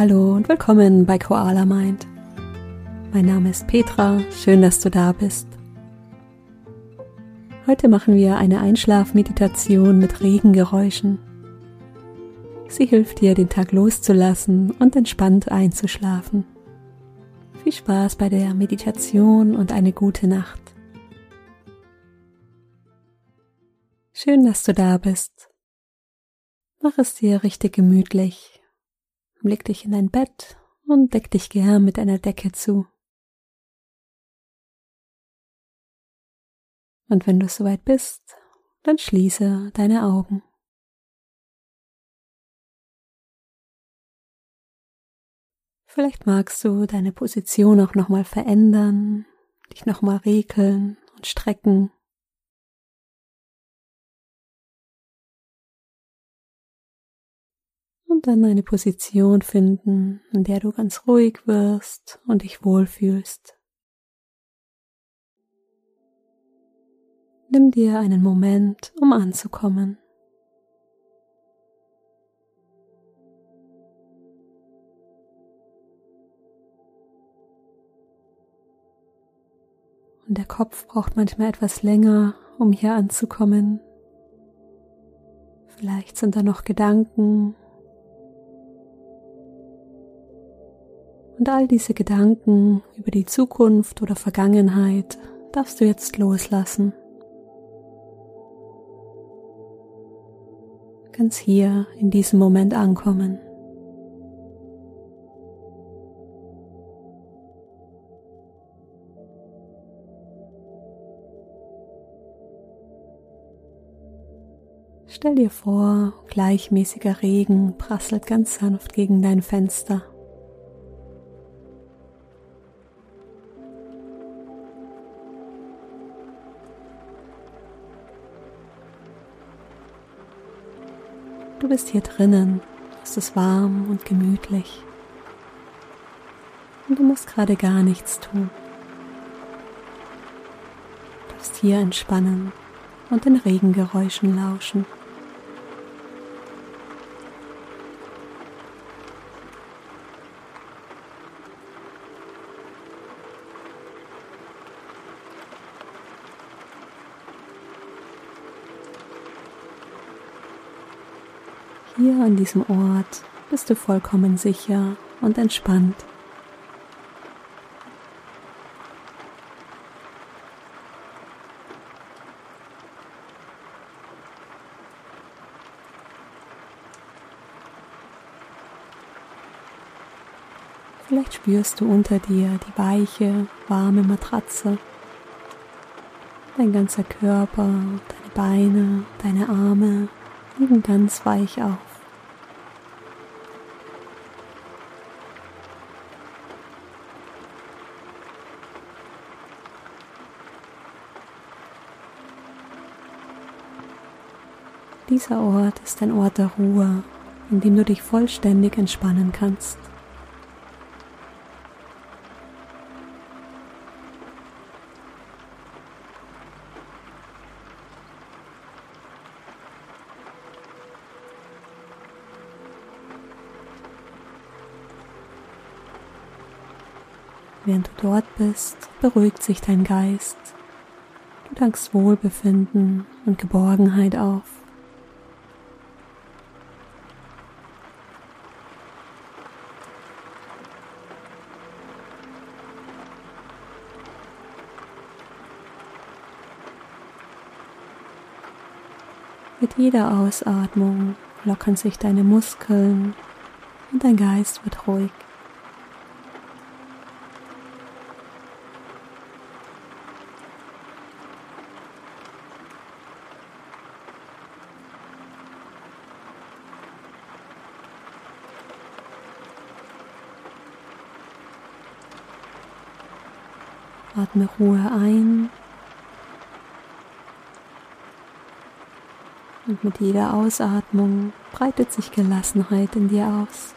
Hallo und willkommen bei Koala Mind. Mein Name ist Petra, schön, dass du da bist. Heute machen wir eine Einschlafmeditation mit Regengeräuschen. Sie hilft dir, den Tag loszulassen und entspannt einzuschlafen. Viel Spaß bei der Meditation und eine gute Nacht. Schön, dass du da bist. Mach es dir richtig gemütlich Leg dich in dein Bett und deck dich gern mit einer Decke zu. Und wenn du soweit bist, dann schließe deine Augen. Vielleicht magst du deine Position auch nochmal verändern, dich nochmal regeln und strecken. Und dann eine Position finden, in der du ganz ruhig wirst und dich wohlfühlst. Nimm dir einen Moment, um anzukommen. Und der Kopf braucht manchmal etwas länger, um hier anzukommen. Vielleicht sind da noch Gedanken Und all diese Gedanken über die Zukunft oder Vergangenheit darfst du jetzt loslassen. Ganz hier in diesem Moment ankommen. Stell dir vor, gleichmäßiger Regen prasselt ganz sanft gegen dein Fenster. Bist hier drinnen, es ist warm und gemütlich. Und du musst gerade gar nichts tun. Du darfst hier entspannen und den Regengeräuschen lauschen. Hier an diesem Ort bist du vollkommen sicher und entspannt. Vielleicht spürst du unter dir die weiche, warme Matratze. Dein ganzer Körper, deine Beine, deine Arme liegen ganz weich auf. Dieser Ort ist ein Ort der Ruhe, in dem du dich vollständig entspannen kannst. Während du dort bist, beruhigt sich dein Geist. Du dankst Wohlbefinden und Geborgenheit auf. Jeder Ausatmung lockern sich deine Muskeln und dein Geist wird ruhig. Atme Ruhe ein Und mit jeder Ausatmung breitet sich Gelassenheit in dir aus.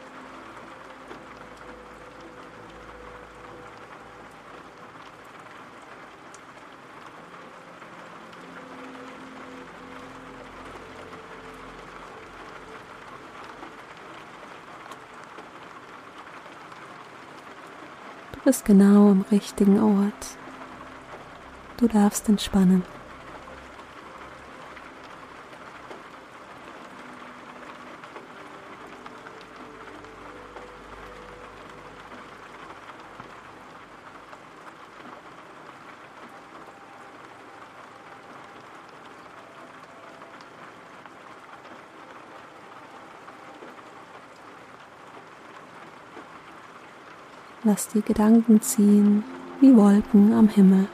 bist genau am richtigen Ort. Du darfst entspannen. Lass die Gedanken ziehen wie Wolken am Himmel.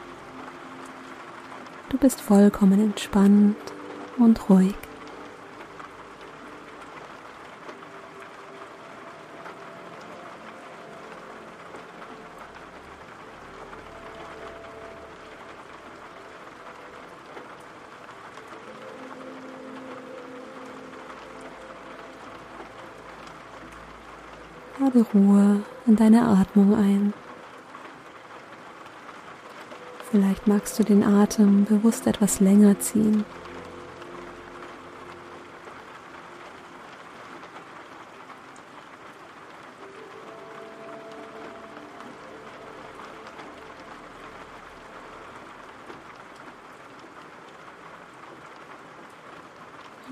Du bist vollkommen entspannt und ruhig. Ruhe in deine Atmung ein. Vielleicht magst du den Atem bewusst etwas länger ziehen.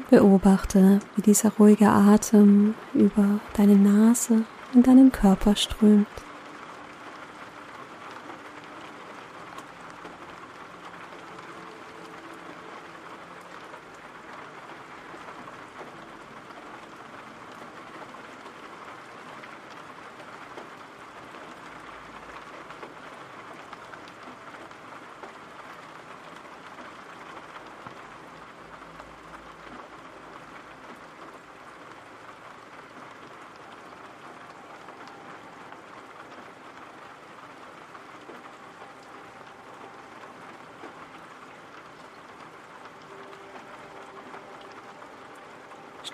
Beobachte, wie dieser ruhige Atem über deine Nase in deinen Körper strömt.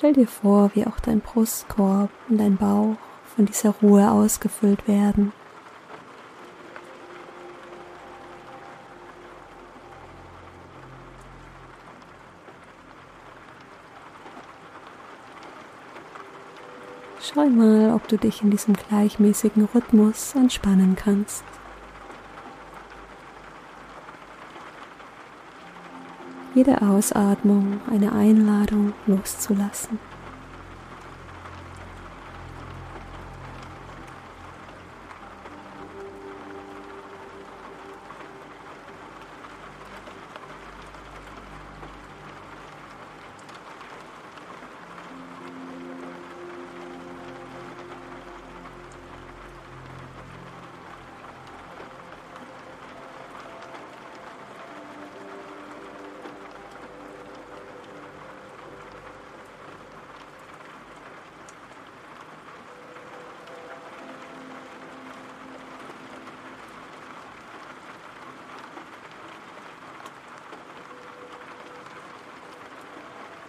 Stell dir vor, wie auch dein Brustkorb und dein Bauch von dieser Ruhe ausgefüllt werden. Schau mal, ob du dich in diesem gleichmäßigen Rhythmus entspannen kannst. Jede Ausatmung eine Einladung loszulassen.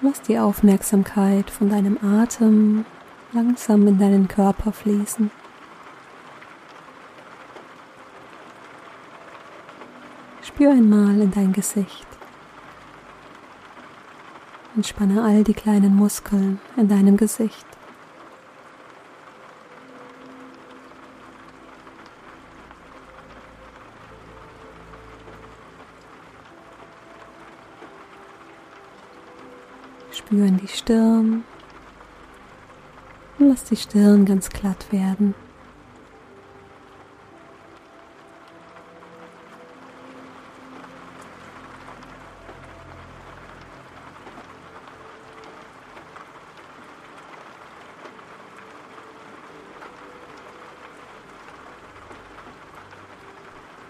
Lass die Aufmerksamkeit von deinem Atem langsam in deinen Körper fließen. Spür einmal in dein Gesicht. Entspanne all die kleinen Muskeln in deinem Gesicht. Spüren die Stirn und lass die Stirn ganz glatt werden.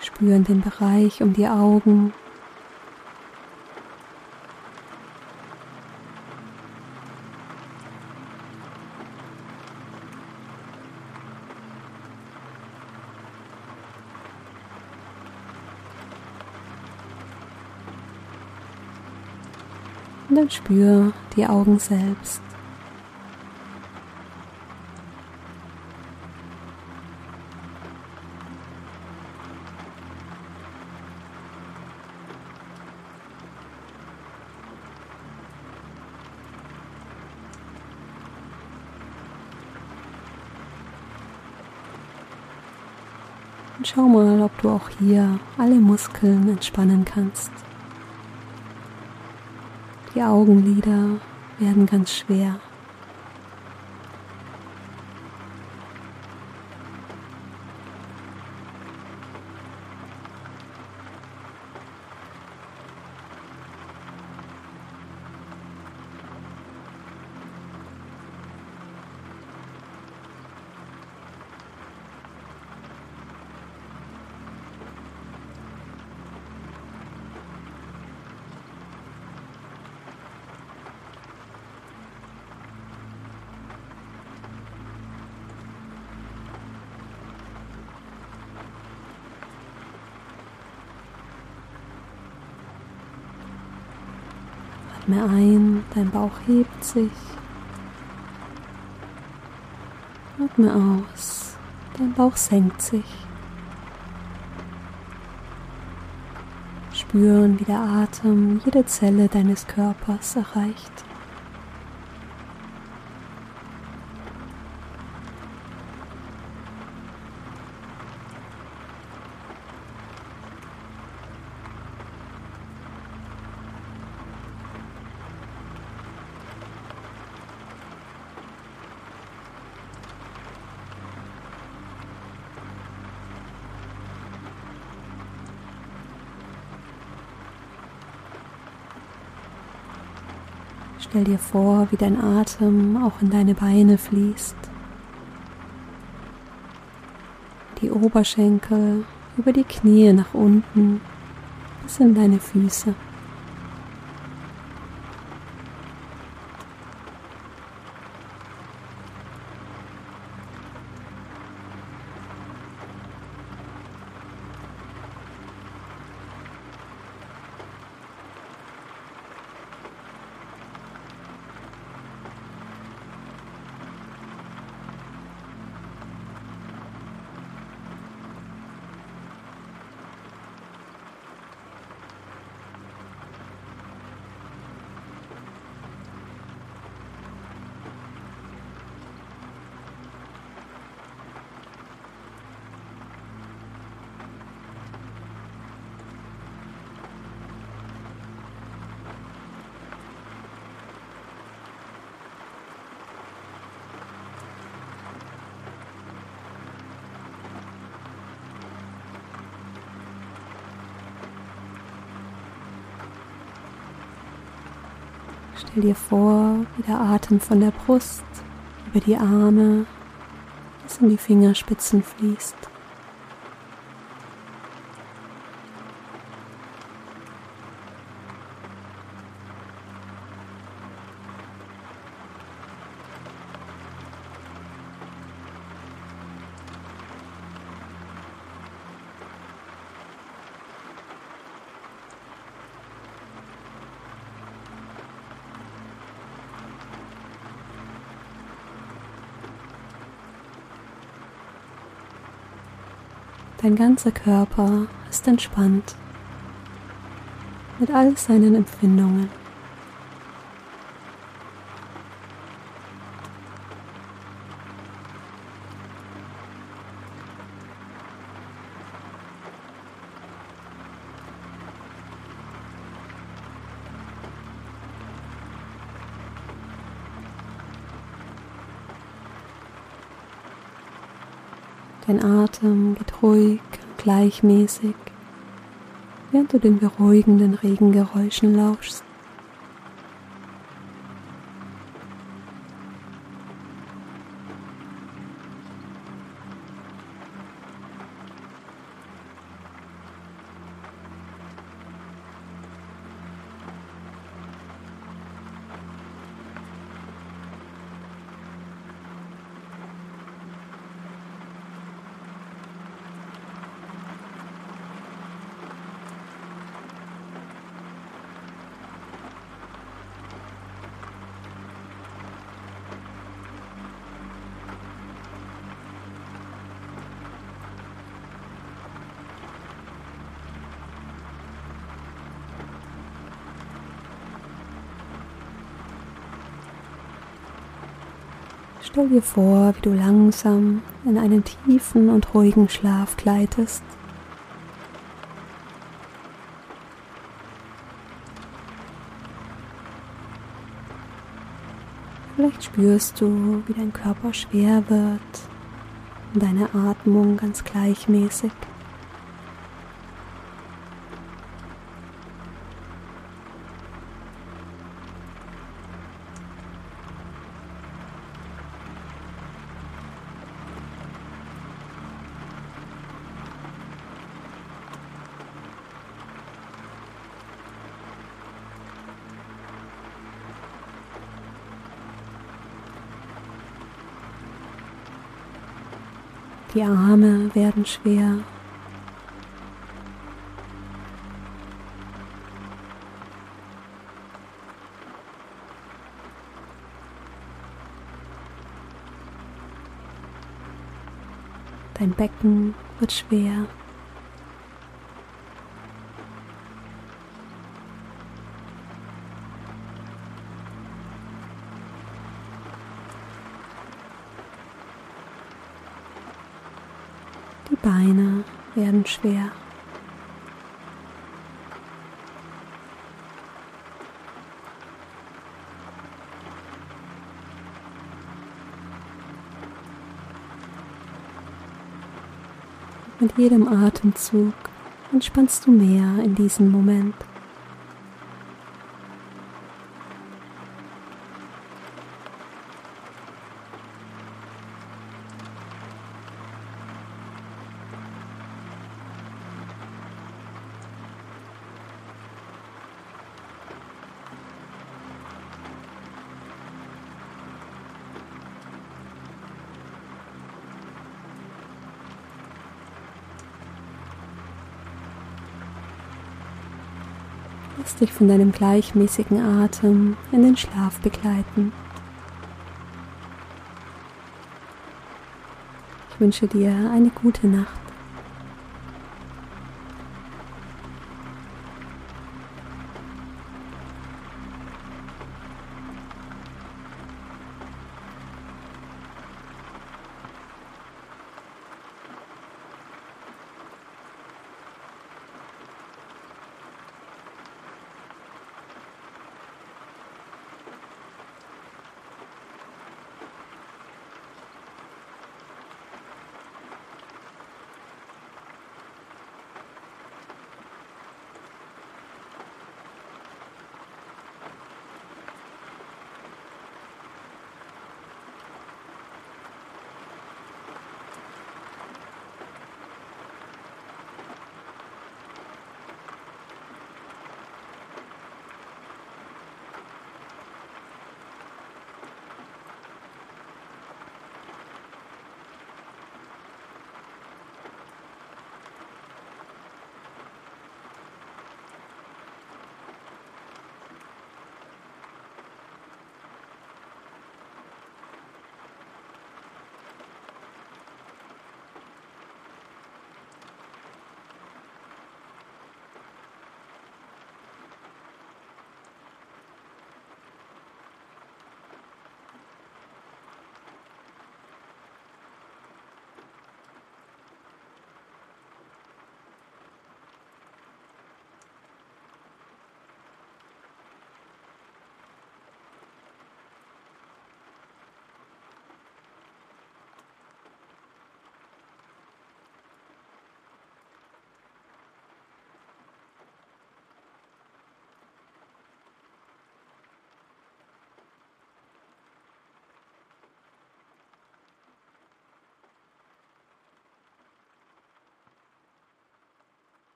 Spüren den Bereich um die Augen und spür die Augen selbst. Und schau mal, ob du auch hier alle Muskeln entspannen kannst. Die Augenlider werden ganz schwer. Atme ein, dein Bauch hebt sich. Atme aus, dein Bauch senkt sich. Spüren, wie der Atem jede Zelle deines Körpers erreicht. Stell dir vor, wie dein Atem auch in deine Beine fließt. Die Oberschenkel über die Knie nach unten bis in deine Füße. Stell dir vor, wie der Atem von der Brust über die Arme bis in die Fingerspitzen fließt. Dein ganzer Körper ist entspannt mit all seinen Empfindungen. Dein Atem geht ruhig und gleichmäßig, während du den beruhigenden Regengeräuschen lauschst. Stell dir vor, wie du langsam in einen tiefen und ruhigen Schlaf gleitest. Vielleicht spürst du, wie dein Körper schwer wird und deine Atmung ganz gleichmäßig. Die Arme werden schwer. Dein Becken wird schwer. Beine werden schwer. Mit jedem Atemzug entspannst du mehr in diesem Moment. Lass dich von deinem gleichmäßigen Atem in den Schlaf begleiten. Ich wünsche dir eine gute Nacht.